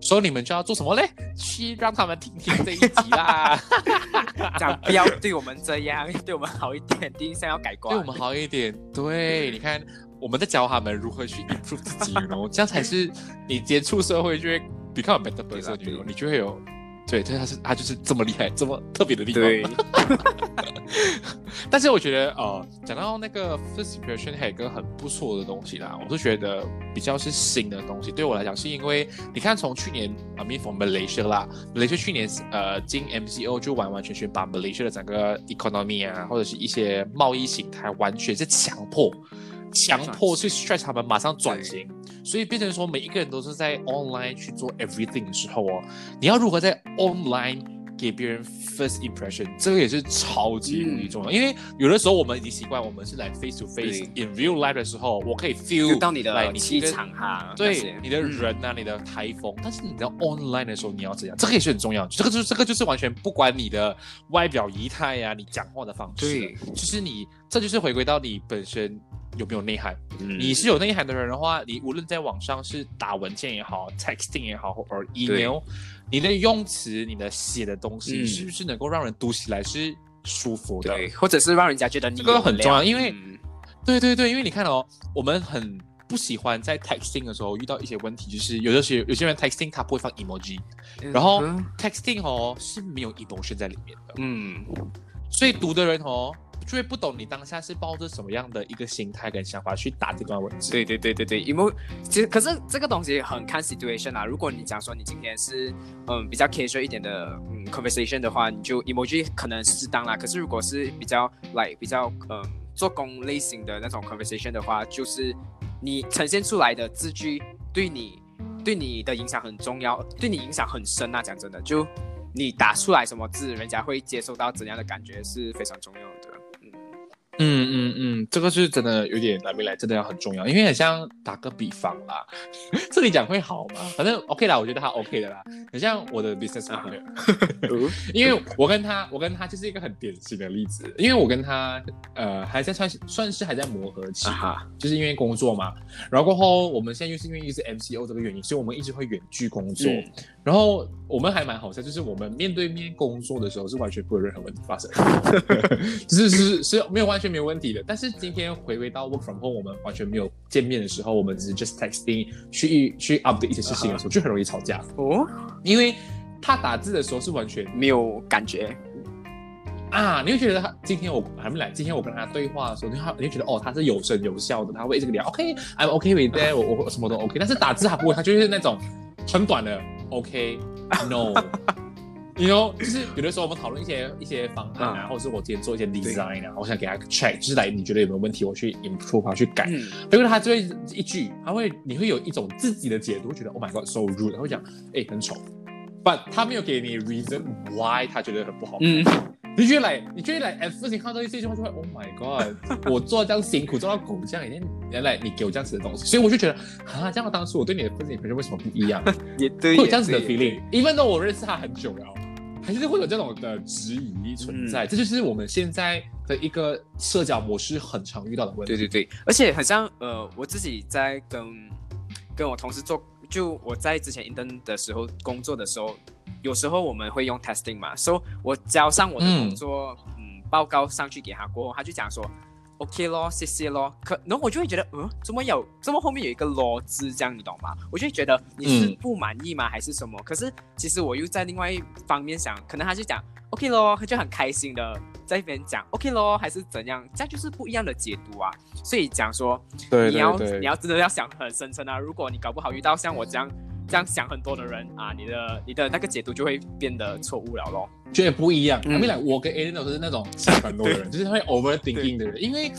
所以你们就要做什么嘞？去让他们听听这一集啦，*laughs* 讲不要对我们这样，*laughs* 对我们好一点，第一印象要改观。对我们好一点。对，你看我们在教他们如何去 improve 自己，然后这样才是你接触社会就会 become a better person，你就会有。对，对，他是他就是这么厉害，这么特别的地方。对，*laughs* 但是我觉得，呃，讲到那个 first impression，还有一个很不错的东西啦，我是觉得比较是新的东西。对我来讲，是因为你看，从去年啊 m e from Malaysia 啦，Malaysia 去年呃进 MCO 就完完全全把 Malaysia 的整个 economy 啊，或者是一些贸易形态，完全是强迫。强迫去 stretch 他们马上转型，所以变成说每一个人都是在 online 去做 everything 的时候哦，你要如何在 online 给别人 first impression，这个也是超级无敌重要。因为有的时候我们已经习惯，我们是来 face to face in real life 的时候，我可以 feel 到你来的气场哈，对你的人啊，你的台风，但是你在 online 的时候你要怎样？这个也是很重要。这个就是这个就是完全不管你的外表仪态呀、你讲话的方式，对，就是你这就是回归到你本身有没有内涵。嗯。你是有内涵的人的话，你无论在网上是打文件也好，texting 也好，或者 email，你的用词、你的写的东西，嗯。是不是能够让人读起来是舒服的？对，或者是让人家觉得你这个很重要因为嗯。对对对，因为你看哦，我们很不喜欢在 texting 的时候遇到一些问题，就是有的时候有些人 texting 他不会放 emoji，然后嗯 texting 哦是没有 emotion 在里面的，嗯，所以读的人哦就会不懂你当下是抱着什么样的一个心态跟想法去打这段文字。对对对对对，emo，其实可是这个东西很看 situation 啊。如果你讲说你今天是嗯比较 casual 一点的嗯 conversation 的话，你就 emoji 可能适当啦。可是如果是比较 like 比较嗯做工类型的那种 conversation 的话，就是你呈现出来的字句对你对你的影响很重要，对你影响很深啊。讲真的，就你打出来什么字，人家会接收到怎样的感觉是非常重要的。嗯，嗯嗯嗯，这个是真的有点来没来，真的要很重要，因为很像打个比方啦，*laughs* 这里讲会好吗？反正 OK 啦，我觉得他 OK 的啦。很像我的 business partner，、*laughs* 因为我跟他，我跟他就是一个很典型的例子，因为我跟他呃还在算算是还在磨合期，就是因为工作嘛，然后过后我们现在又是因为又是 MCO 这个原因，所以我们一直会远距工作。嗯。然后我们还蛮好笑，就是我们面对面工作的时候是完全不会有任何问题发生，*laughs* 就是是是没有完全没有问题的。但是今天回归到 work from home，我们完全没有见面的时候，我们只是 just texting 去去 update 一些事情的时候，就很容易吵架，哦，因为他打字的时候是完全没有感觉，啊，你会觉得他今天我还没来，今天我跟他对话的时候，你他你会觉得哦，他是有声有笑的，他会一直跟你聊，OK，I'm、OK with that，我我什么都 OK，但是打字他不会，他就是那种很短的 OK，No。你 you know，就是有的时候我们讨论一些一些方案啊，或者是我今天做一些 design 啊，我想给他 check，就是来你觉得有没有问题，我去 improve，啊，去改。嗯，结果他就会一句，他会你会有一种自己的解读，会觉得 Oh my God，so rude，他会讲哎很丑，but 他没有给你 reason why 他觉得很不好。嗯，你觉得来，你觉得来 F 你看到这句话就会 Oh my God，我做这样辛苦，做到狗这样，原原来你给我这样子的东西，所以我就觉得啊，这样当初我对你的 first impression 为什么不一样？*laughs* 也对，会有这样子的 feeling，even though 我认识他很久了，还是会有这种的质疑存在。这就是我们现在的一个社交模式很常遇到的问题。对对对，而且很像呃，我自己在跟跟我同事做，就我在之前 intern 的时候工作的时候，有时候我们会用 testing 嘛，所、以我交上我的工作嗯报告上去给他过后，他就讲说 OK 咯，谢谢咯。可然后我就会觉得，嗯，怎么有怎么后面有一个咯字这样，你懂吗？我就会觉得你是嗯不满意吗，还是什么？可是其实我又在另外一方面想，可能他就讲 OK 咯，他就很开心的在一边讲 OK 咯，还是怎样？这样就是不一样的解读啊。所以讲说，对你要你要真的要想很深层啊。如果你搞不好遇到像我这样这样想很多的人啊，你的你的那个解读就会变得错误了咯。觉得不一样。嗯。I mean like 我跟 Aiden 都是那种想很多的人，就是会 overthinking 的人，因为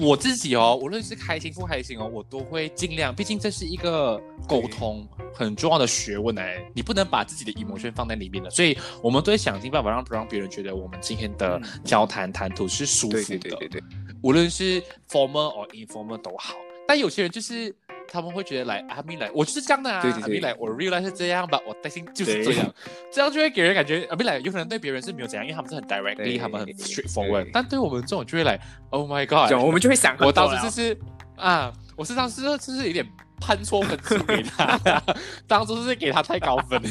我自己哦，无论是开心不开心哦，我都会尽量，毕竟这是一个沟通很重要的学问哎，你不能把自己的 emotion 放在里面的，所以我们都会想尽办法让让别人觉得我们今天的嗯。交谈谈吐是舒服的，对对对对对，无论是 formal or informal 都好。但有些人就是他们会觉得来阿米来，我就是这样的啊，对对对阿米来，我 realize 是这样吧，我担心就是这样，这样就会给人感觉阿米来有可能对别人是没有怎样，*laughs* 因为他们是很 directly，他们很 straightforward，但对我们这种就会来，Oh my God，就我们就会想我当了时就是啊，我是当时就是有点判错分数给他，*laughs* 当初是给他太高分。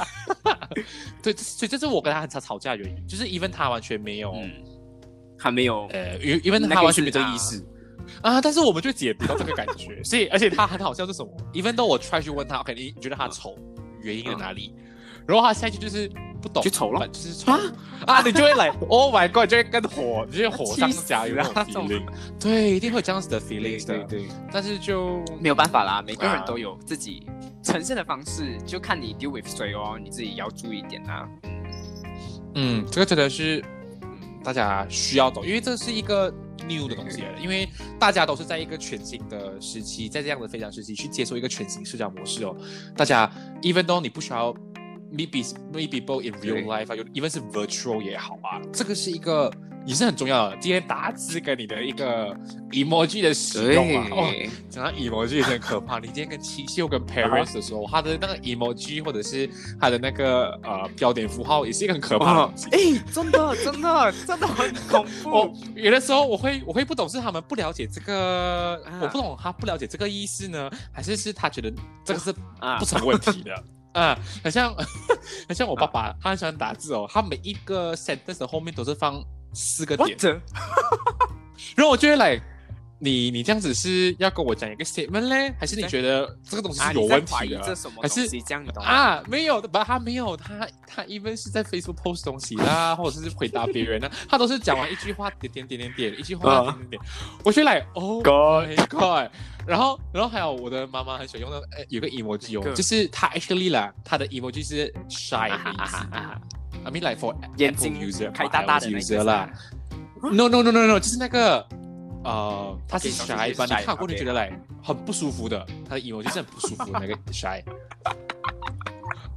*laughs* 对，所以这是我跟他很常吵架的原因，就是 even 他完全没有，嗯，还没有呃，因因为那个他完全没这个意思。啊！但是我们就解读到这个感觉，*laughs* 所以而且他很好笑是什么？even though 我 try 去问他，OK，你你觉得他丑，原因在哪里？然后他下一句就是不懂，就丑了就是丑啊！你就会来，Oh my God，就会跟火，你就会火上加油那种了这种 feeling。*laughs* 对，一定会有这样子的对 feelings 的。对，但是就没有办法啦，每个人啊都有自己呈现的方式，就看你 deal with 谁哦，你自己要注意一点啊。嗯，这个真的是，嗯，大家需要懂，因为这是一个 new 的东西因为大家都是在一个全新的时期，在这样的非常时期去接受一个全新社交模式哦。大家 even though 你不需要 meet be meet people in real life 啊有，even 是 virtual 也好啊，这个是一个也是很重要的。今天打字跟你的一个 emoji 的使用啊，哦，对，讲到 emoji 也是很可怕。你今天跟七秀跟 parents *laughs* 的时候，他的那个 emoji 或者是他的那个呃标点符号，也是一个很可怕的。哎，真的 *laughs* 真的真的很恐我怖。有的时候我会我会不懂是他们不了解这个，啊我不懂他不了解这个意思呢，还是是他觉得这个是啊不成问题的。*laughs* 啊，很像，很像我爸爸，他很喜欢打字哦，他每一个 sentence 的后面都是放四个点？*laughs* 然后我就会来，你你这样子是要跟我讲一个 statement 嘞，还是你觉得这个东西有问题的？疑这什么还是东西？这样你懂吗？啊，没有的，不，他没有，他他 even 是在 Facebook post 东西啦，或者是回答别人呢，*laughs* 他都是讲完一句话点点点点点，一句话啊点点点，我就来，Oh God my God，然后然后还有我的妈妈很喜欢用的，呃，有个 emoji 哦，就是他 actually 啦，他的 emoji 是 shy 的意思，I mean like for 眼 Apple 睛 user 开大大的那 user 啦。No no no no no，就是那个呃，他是 shy 就是吧？你看过就觉得来很不舒服的，他的 emoji 是很不舒服的那个 shy。*laughs*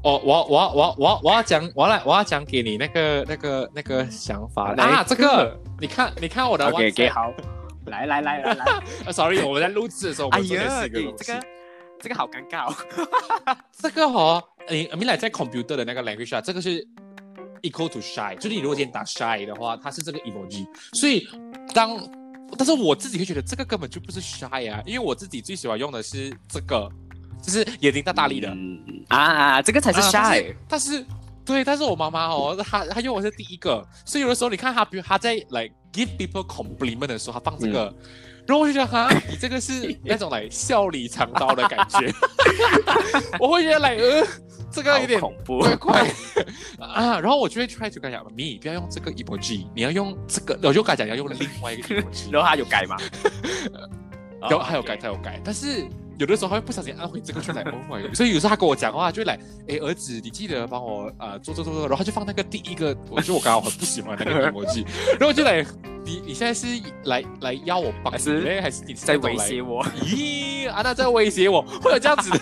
哦，我要我我我我要讲，我要来我要讲给你那个那个那个想法啊，这个你看你看我的 OK OK，好，来来来来来，*laughs* 啊，sorry，我们在录制的时候，我哎呀，这个这个好尴尬哦。*laughs* 这个哦，你米来在 computer 的那个 language 啊，这个是 equal to shy，就是你如果今天打 shy 的话，它是这个 emoji，所以当但是我自己会觉得这个根本就不是 shy 啊，因为我自己最喜欢用的是这个，就是眼睛大大力的，嗯啊，这个才是 shy 是。但是对，但是我妈妈哦，她她用我是第一个，所以有的时候你看她，比如她在 like give people compliment 的时候，她放这个。嗯然后我就觉得哈，你这个是那种来笑里藏刀的感觉，*laughs* 我会觉得来呃，这个有点好恐怖怪怪啊。然后我就会 try to 跟他讲，你不要用这个 emoji，你要用这个，我就跟他讲要用另外一个 emoji。*laughs* 然后他有改吗？*laughs* 然后他有改，他有改，但是有的时候他会不小心按回这个就来 oh my god，所以有时候他跟我讲话就来，哎儿子，你记得帮我呃做做做做，然后他就放那个第一个，我就我刚刚很不喜欢那个 emoji，然后我就来，你你现在是来来要我帮你还是嘞，还是你是在威胁？我。咦，啊那在威胁我，会有这样子的？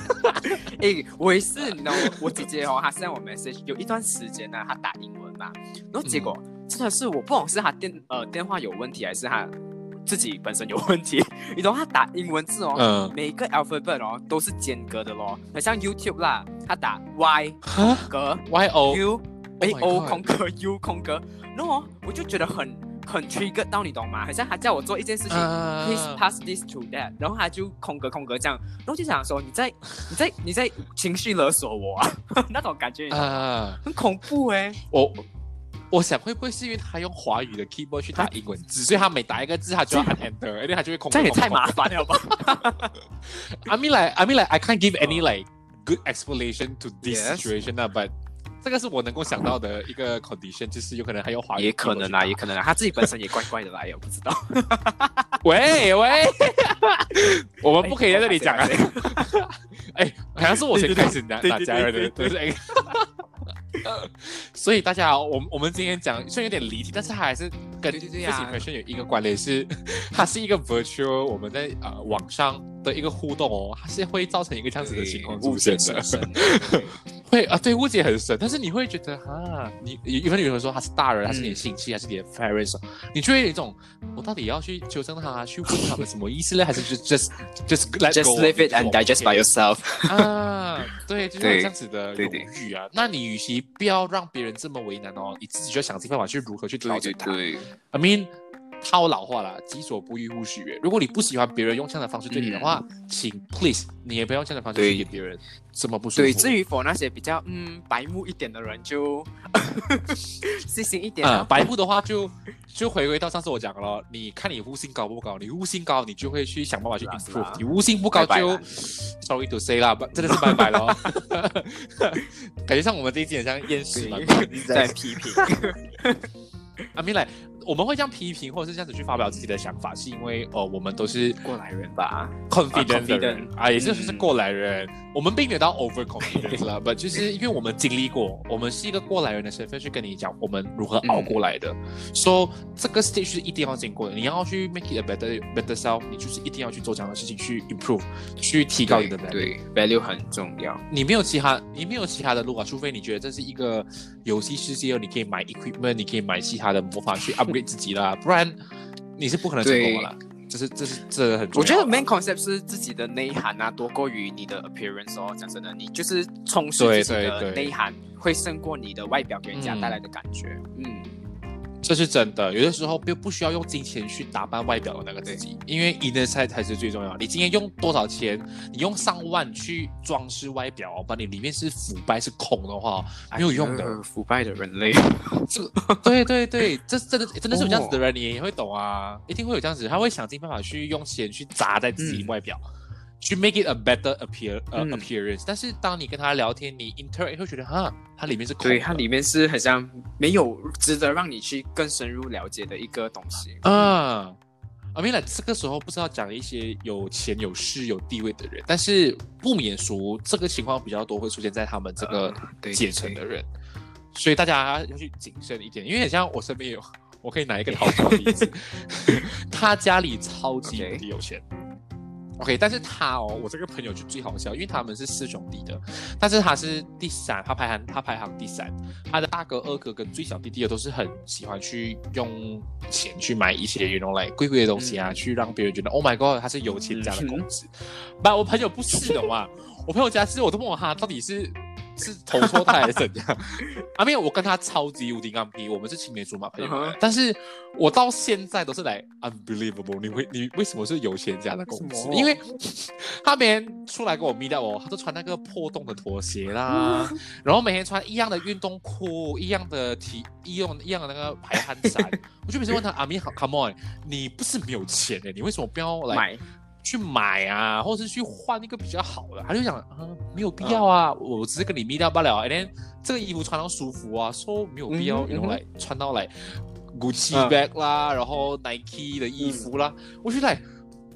*laughs* 诶，我也是，你知道吗？我姐姐哦，她 send 我 message，有一段时间呢，她打英文嘛，然后结果、真的是我不懂是她电呃电话有问题，还是她自己本身有问题。*laughs* 你懂他打英文字哦，嗯，每一个 alphabet 哦都是间隔的咯，很像 YouTube 啦，他打 Y 哈？格。Y O U A O 空格 *laughs* U 空格，然后哦我就觉得很很 trigger 到，你懂吗？好像他叫我做一件事情、啊。p l e a s e pass this to that，然后他就空格空格这样，然后就想说你在 *laughs* 你在你在情绪勒索我啊，那种感觉啊，很恐怖哎、我我想会不会是因为他用华语的 keyboard 去打英文字，所以他每打一个字他就要按 enter，而且他就会空格。这也太麻烦了吧？*laughs* I mean like I mean like I can't give any like good explanation to this situation 啊，but 这个是我能够想到的一个 condition，就是有可能还有华语。也可能啊，也可能啊，他自己本身也怪怪的啦，也不知道。喂 *laughs* 喂，*laughs* 我们不可以在这里讲啊哎。哎，好像是我先开始打对对打家人的，对对对对。*laughs* 所以大家，我们我们今天讲虽然有点离题，但是它还是跟对对对 first 啊 impression 有一个关联，是 *laughs* 它是一个 virtual 我们在呃网上的一个互动哦，它是会造成一个这样子的情况出误现的。*laughs* 会啊，对，误解很深，但是你会觉得哈，你因为有人说他是大人，他是你的亲戚，还是你的 parents，你就会有一种，我到底要去纠正他，去问他们什么意思呢？还是就 just just let Just live it and digest by yourself。啊，对，就是这样子的犹豫啊。那你与其不要让别人这么为难哦，你自己就想尽办法去如何去调整它。对，I mean，套老话啦，己所不欲，勿施于人。如果你不喜欢别人用这样的方式对你的话，请 please 你也不要用这样的方式对去给别人这么不舒服。对，至于否那些比较嗯白目一点的人就 *laughs* 细心一点啊、啊。白目的话就就回归到上次我讲的了，你看你悟性高不高？你悟性高，你就会去想办法去是啦是 improve；你悟性不高就 sorry to say 啦，不真的是拜拜了。*laughs* *laughs* 感觉像我们这一季很像厌世嘛，一直在批评，I mean like 我们会这样批评或者是这样子去发表自己的想法，是因为呃我们都是过来人吧。confident 的人 confident 啊，也就是嗯过来人。我们并没有到 over confident 啦，*laughs* 不就是因为我们经历过，我们是一个过来人的身份去跟你讲我们如何熬过来的。说、这个 stage 是一定要经过的，你要去 make it a better better self，你就是一定要去做这样的事情，去 improve，去提高你的 value。对，value 很重要。你没有其他，你没有其他的路啊，除非你觉得这是一个游戏世界，你可以买 equipment，你可以买其他的魔法去 *laughs* upgrade 自己啦，不然你是不可能成功的啦。这是这是这个很重要。我觉得 main concept 是自己的内涵啊，多过于你的 appearance 哦。讲真的，你就是充实自己的内涵，会胜过你的外表给人家嗯带来的感觉。嗯，这是真的，有的时候不不需要用金钱去打扮外表的那个自己，因为 inner side 才是最重要。你今天用多少钱，你用上万去装饰外表，把你里面是腐败是空的话，没有用的。哎腐败的人类。这个对对对，这真的真的是有这样子的人，你也会懂啊，一定会有这样子，他会想尽办法去用钱去砸在自己嗯外表。去 make it a better appear appearance，但是当你跟他聊天，你 interact 会觉得哈，它里面是空的。对，它里面是很像没有值得让你去更深入了解的一个东西。啊。I mean，like, 这个时候不知道讲一些有钱有势有地位的人，但是不免俗，这个情况比较多会出现在他们这个阶层的人，所以大家要去谨慎一点，因为很像我身边有，我可以拿一个淘宝的例子，*laughs* 他家里超级 OK 无敌有钱。OK，但是他哦，我这个朋友就最好笑，因为他们是四兄弟的，但是他是第三，他排行他排行第三，他的大哥、二哥跟最小弟弟都是很喜欢去用钱去买一些 know like 贵贵的东西啊，嗯去让别人觉得 Oh my God，他是有钱家的公子。不、我朋友不是的嘛，我朋友家是，我都问我他到底是是投错胎还是怎样。*laughs* 啊，没有，我跟他超级无敌刚皮，我们是青梅竹马朋友但是我到现在都是来 unbelievable，你会你为什么是有钱家的公子为什？么因为 *laughs* 他每天出来跟我 meet up 哦，他都穿那个破洞的拖鞋啦，*laughs* 然后每天穿一样的运动裤，一样的体，一样一样的那个排汗衫。我就每次问他阿米好，come on，你不是没有钱的，你为什么不要来买去买啊，或者是去换一个比较好的？他就讲，啊，没有必要啊，我只是跟你 meet up 罢了。Then 这个衣服穿到舒服啊，说没有必要，然后来穿到来 Gucci 嗯 bag 啦，然后 Nike 的衣服啦，我觉得来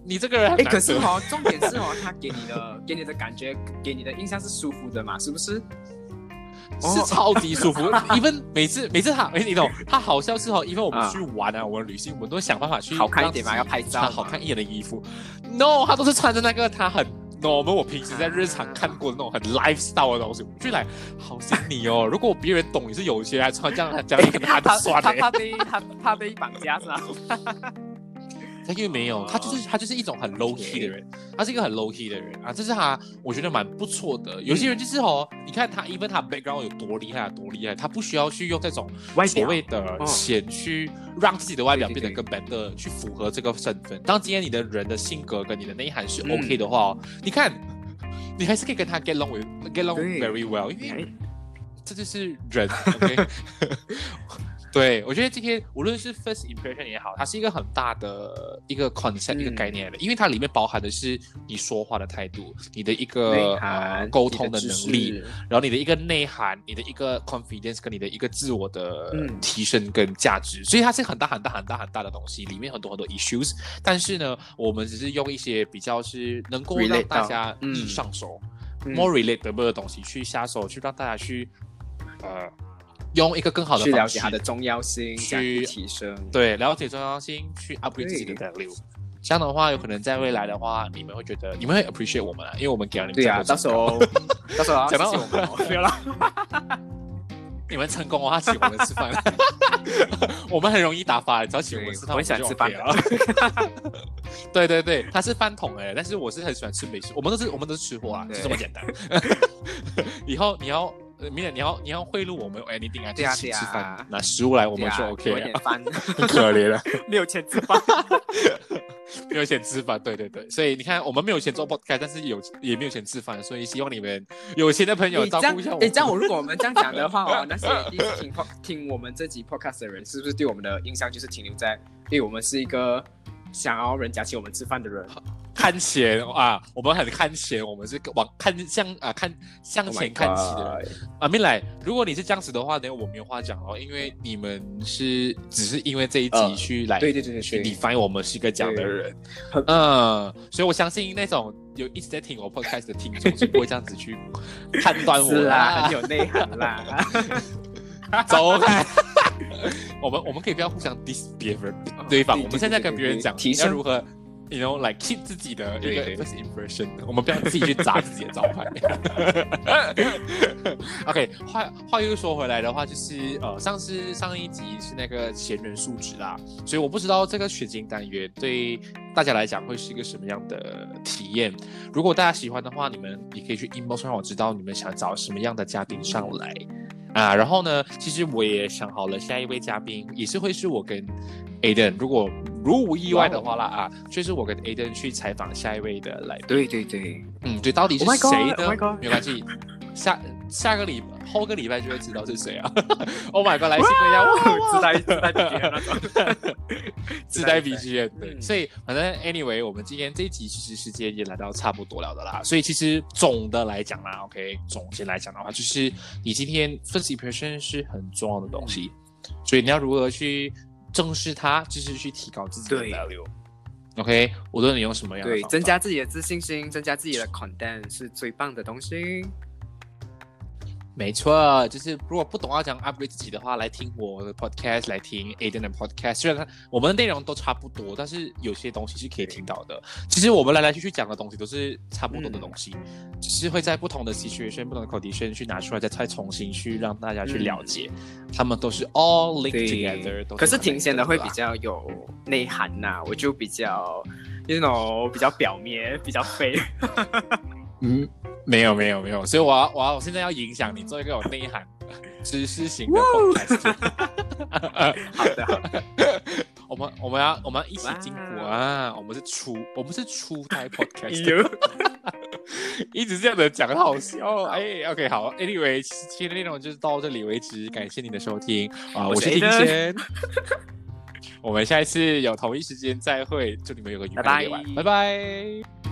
你这个人很哎，可是哦，重点是哦，他给你的给你的感觉，给你的印象是舒服的嘛，是不是？是超级舒服。*laughs* even 每次每次他，哎，你懂，他好像是哦，因为我们啊去玩啊，我们旅行，我们都想办法去好看一点嘛要拍照好看一点的衣服。No，他都是穿着那个他很 normal，我平时在日常看过的那种很 lifestyle 的东西，我就来好心你哦。如果别人懂你是有钱，还穿这样这样，你可能他很酸他的。怕被他怕被绑架是吧？*laughs* 他因为没有，他就是他就是一种很 low key 的人，他是一个很 low key 的人啊，这是他我觉得蛮不错的。有些人就是哦，你看他，even 他 background 有多厉害啊，多厉害，他不需要去用这种所谓的钱去让自己的外表变得更 better，去符合这个身份。当今天你的人的性格跟你的内涵是 OK 的话哦，你看你还是可以跟他 get along with get along very well，因为哎。这就是人，OK。*laughs* 对，我觉得今天无论是 first impression 也好，它是一个很大的一个 concept、嗯一个概念的，因为它里面包含的是你说话的态度，你的一个沟通的能力，识然后你的一个内涵，你的一个 confidence 跟你的一个自我的嗯。提升跟价值，所以它是很大很大很大很大的东西，里面很多很多 issues。但是呢，我们只是用一些比较是能够让大家上手、嗯。more relatable 的东西去下手，去让大家去呃用一个更好的去了解它的重要性，去提升。对了解重要性，去 upgrade 自己的 value。这样的话，有可能在未来的话，你们会觉得你们会 appreciate 我们啊，因为我们给了你们对啊，到时候 *laughs* 到时候要讲到我们哦，*laughs* 没有啦。*laughs* 你们成功的话，请我们吃饭。我们很容易打发，只要请我们吃饭，我很喜欢吃饭了。对对对，他是饭桶哎，但是我是很喜欢吃美食，我们都是我们都是吃货啊，就对这么简单。以后你要。呃明年你要你要贿赂我们 anything 啊，对啊吃饭，拿食物来我们就 OK 了很可怜了。*laughs* 没有钱吃饭。*laughs* 没有钱吃饭，对对对，所以你看，我们没有钱做 podcast，但是有也没有钱吃饭，所以希望你们有钱的朋友照顾一下我，哎，这样我如果我们这样讲的话哦，那些听 pod 听我们这集 podcast 的人，是不是对我们的印象就是停留在，对我们是一个想要人家请我们吃饭的人？看钱啊，我们很看钱，我们是往看向啊看向 Oh 前看齐的人。God 啊，没来，如果你是这样子的话，那我没有话讲哦，因为你们是只是因为这一集呃去来、对对对对去对 define 我们是一个这样的人，很嗯，所以我相信那种有一直在听我 podcast 的听众是不会这样子去判断我啦，很有内涵啦。*laughs* 走开。我们我们可以不要互相 diss 别人对方，我们现在跟别人讲要如何。You know, like keep 自己的一个 impression，我们不要自己去砸自己的招牌。*laughs* OK，话话又说回来的话，就是呃，上次上一集是那个闲人素质啦，所以我不知道这个选金单元对大家来讲会是一个什么样的体验。如果大家喜欢的话，你们也可以去 inbox 让我知道你们想找什么样的嘉宾上来。啊，然后呢，其实我也想好了，下一位嘉宾也是会是我跟 Aden，如果如无意外的话啦啊，就是我跟 Aden 去采访下一位的来宾。对对对，嗯，对，到底是 Oh God, 谁呢？Oh 没关系，下下个礼后个礼拜就会知道是谁啊。*laughs* oh my god，来信一下，哇自带自带。自带 BGM，*laughs* 对，嗯所以反正 anyway，我们今天这一集其实时间也来到差不多了的啦，所以其实总的来讲啦，OK，总结来讲的话，就是你今天 first impression 是很重要的东西，所以你要如何去正视它，就是去提高自己的 value。OK，无论你用什么样的对，增加自己的自信心，增加自己的 content 是最棒的东西。没错，就是如果不懂要讲 upgrade 自己的话，来听我的 podcast，来听 Aden 的 podcast。虽然它我们的内容都差不多，但是有些东西是可以听到的。其实我们来来去去讲的东西都是差不多的东西，只是会在不同的 situation、不同的 condition 去拿出来，再再重新去让大家去了解，他们都是 all linked together。可是挺显的会比较有内涵呐、我就比较，you know，比较表面，比较废。*laughs* 嗯，没有没有没有，所以我要我要我现在要影响你做一个有内涵、*laughs* 知识型的 podcast。好的，好的，*laughs* 我们我们要我们要一起进步啊！我们是初我们是初代 podcast，*laughs* 一直这样子讲好笑。哎，OK，好，Anyway，今天的内容就是到这里为止，感谢你的收听。啊！我是丁轩，我们下一次有同一时间再会，祝你们有个愉快的夜晚，拜拜。拜拜